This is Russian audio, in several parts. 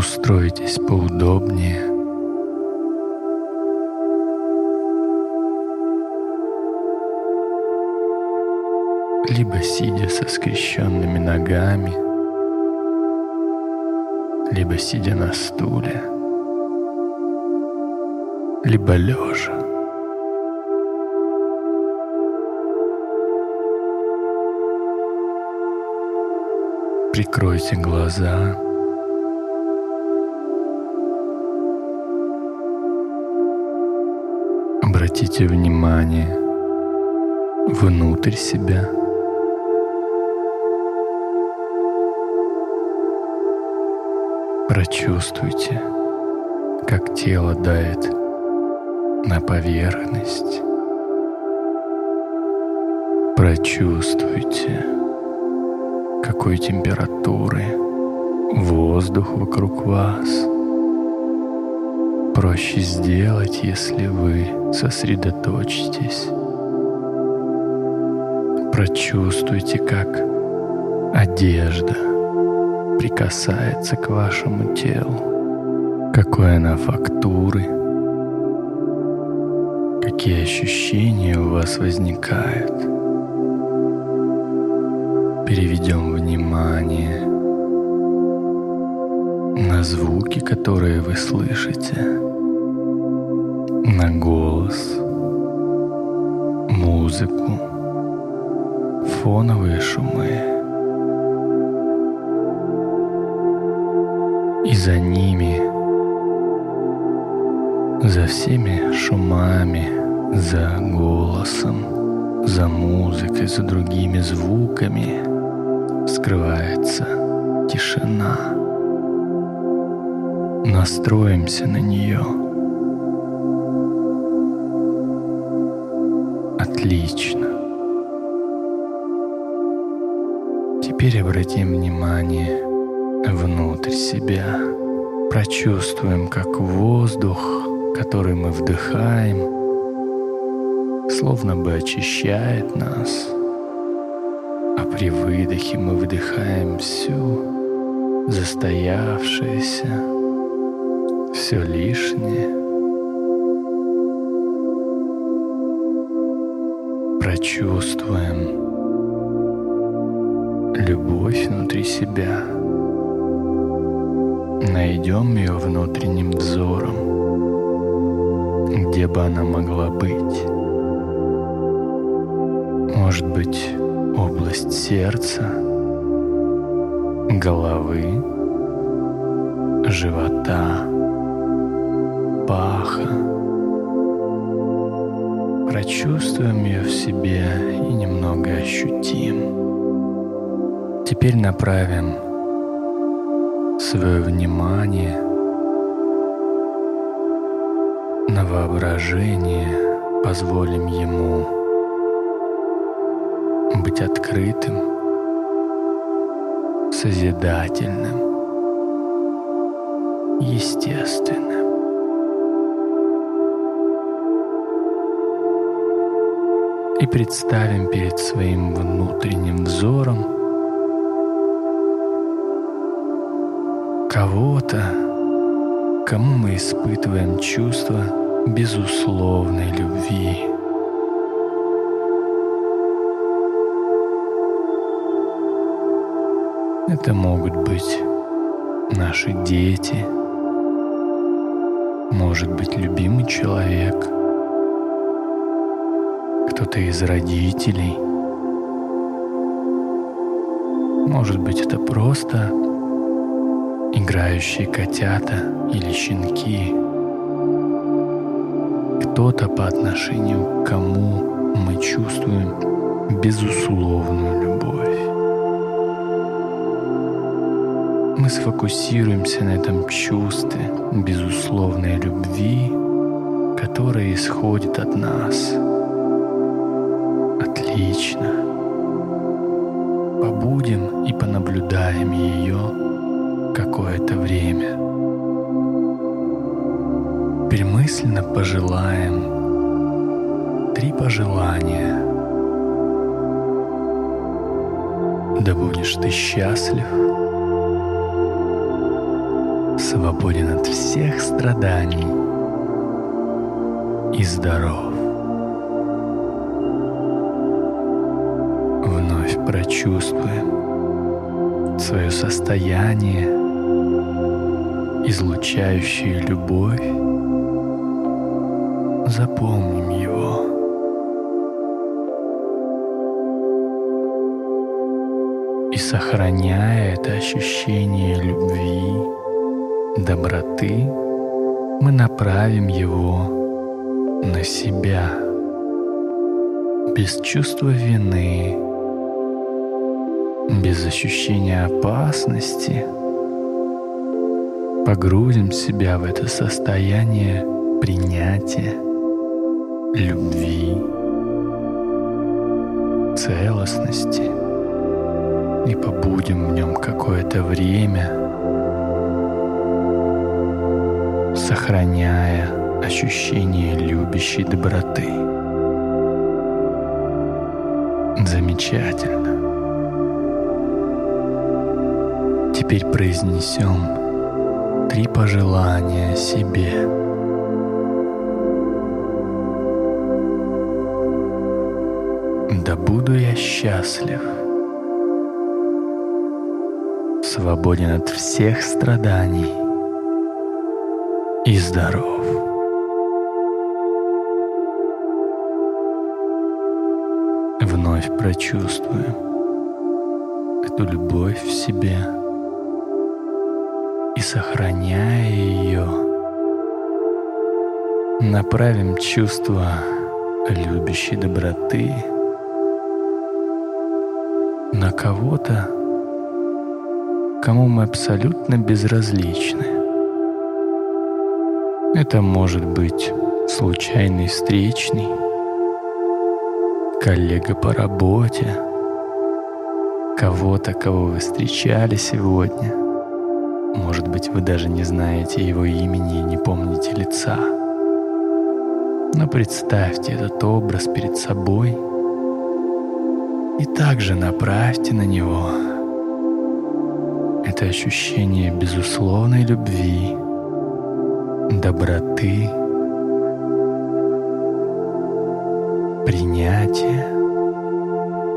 Устройтесь поудобнее. Либо сидя со скрещенными ногами, либо сидя на стуле, либо лежа. Прикройте глаза. Обратите внимание внутрь себя. Прочувствуйте, как тело дает на поверхность. Прочувствуйте, какой температуры воздух вокруг вас. Проще сделать, если вы сосредоточитесь. Прочувствуйте, как одежда прикасается к вашему телу, какой она фактуры, какие ощущения у вас возникают. Переведем внимание на звуки, которые вы слышите, на голос, музыку, фоновые шумы. И за ними, за всеми шумами, за голосом, за музыкой, за другими звуками скрывается тишина. Настроимся на нее. Отлично. Теперь обратим внимание внутрь себя. Прочувствуем, как воздух, который мы вдыхаем, словно бы очищает нас. А при выдохе мы выдыхаем всю застоявшееся, все лишнее. Прочувствуем любовь внутри себя. Найдем ее внутренним взором, где бы она могла быть. Может быть, область сердца, головы, живота, паха. Прочувствуем ее в себе и немного ощутим. Теперь направим свое внимание на воображение, позволим ему быть открытым, созидательным, естественным. И представим перед своим внутренним взором кого-то, кому мы испытываем чувство безусловной любви. Это могут быть наши дети, может быть любимый человек, кто-то из родителей. Может быть это просто играющие котята или щенки. Кто-то по отношению к кому мы чувствуем безусловную любовь. Мы сфокусируемся на этом чувстве безусловной любви, которое исходит от нас. Отлично. Побудем и понаблюдаем ее какое-то время. Перемысленно пожелаем три пожелания. Да будешь ты счастлив, свободен от всех страданий и здоров. Прочувствуем свое состояние, излучающее любовь. Запомним его. И сохраняя это ощущение любви, доброты, мы направим его на себя без чувства вины, без ощущения опасности. Погрузим себя в это состояние принятия, любви, целостности и побудем в нем какое-то время, сохраняя ощущение любящей доброты. Замечательно. Теперь произнесем три пожелания себе. Да буду я счастлив, свободен от всех страданий и здоров. вновь прочувствуем эту любовь в себе и сохраняя ее, направим чувство любящей доброты на кого-то, кому мы абсолютно безразличны. Это может быть случайный встречный, коллега по работе, кого-то, кого вы встречали сегодня. Может быть, вы даже не знаете его имени и не помните лица. Но представьте этот образ перед собой и также направьте на него это ощущение безусловной любви, доброты, принятие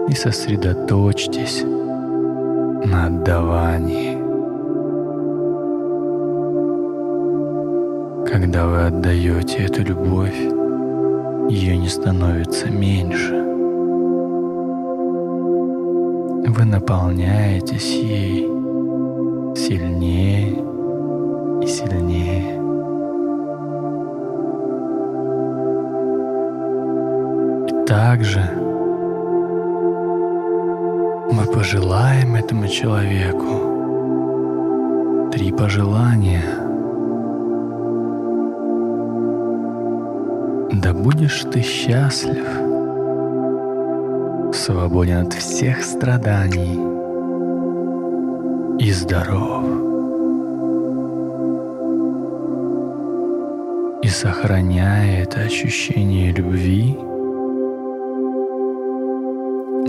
и сосредоточьтесь на отдавании. Когда вы отдаете эту любовь, ее не становится меньше. Вы наполняетесь ей сильнее и сильнее. Также мы пожелаем этому человеку три пожелания. Да будешь ты счастлив, свободен от всех страданий и здоров. И сохраняя это ощущение любви,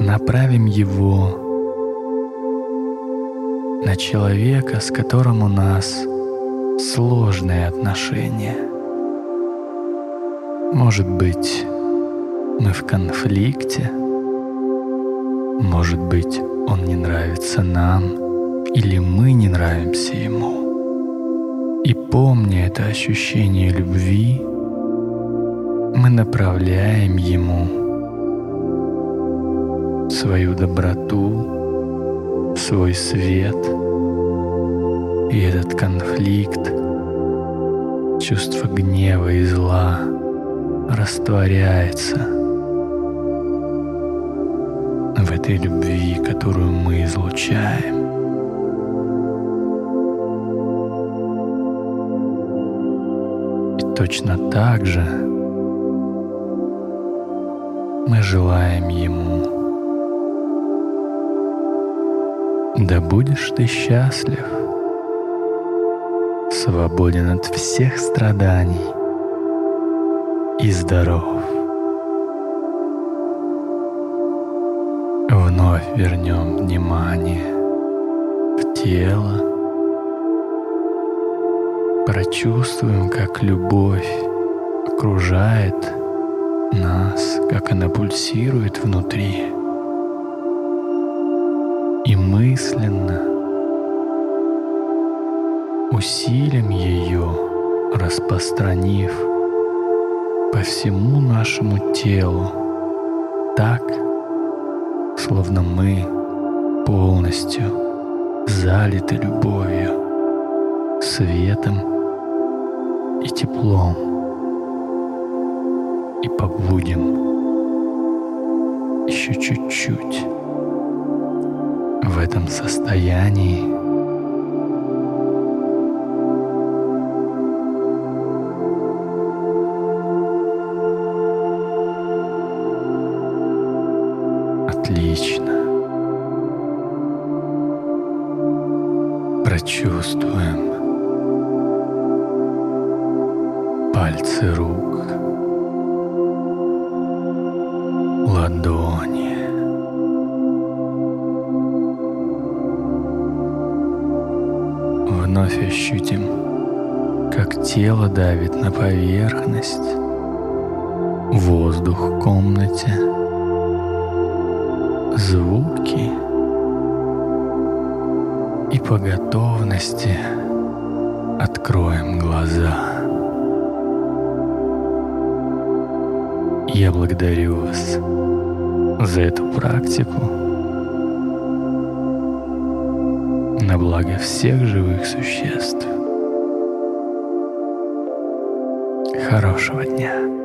направим его на человека, с которым у нас сложные отношения. Может быть, мы в конфликте, может быть, он не нравится нам, или мы не нравимся ему. И помня это ощущение любви, мы направляем ему свою доброту, свой свет. И этот конфликт, чувство гнева и зла растворяется в этой любви, которую мы излучаем. И точно так же мы желаем Ему Да будешь ты счастлив, свободен от всех страданий и здоров. Вновь вернем внимание в тело Прочувствуем, как любовь окружает нас, как она пульсирует внутри. И мысленно усилим ее, распространив по всему нашему телу так, словно мы полностью залиты любовью, светом и теплом. И побудем еще чуть-чуть в этом состоянии Отлично. Прочувствуем пальцы рук, ладони. Вновь ощутим, как тело давит на поверхность, воздух в комнате — звуки и по готовности откроем глаза. Я благодарю вас за эту практику на благо всех живых существ. Хорошего дня!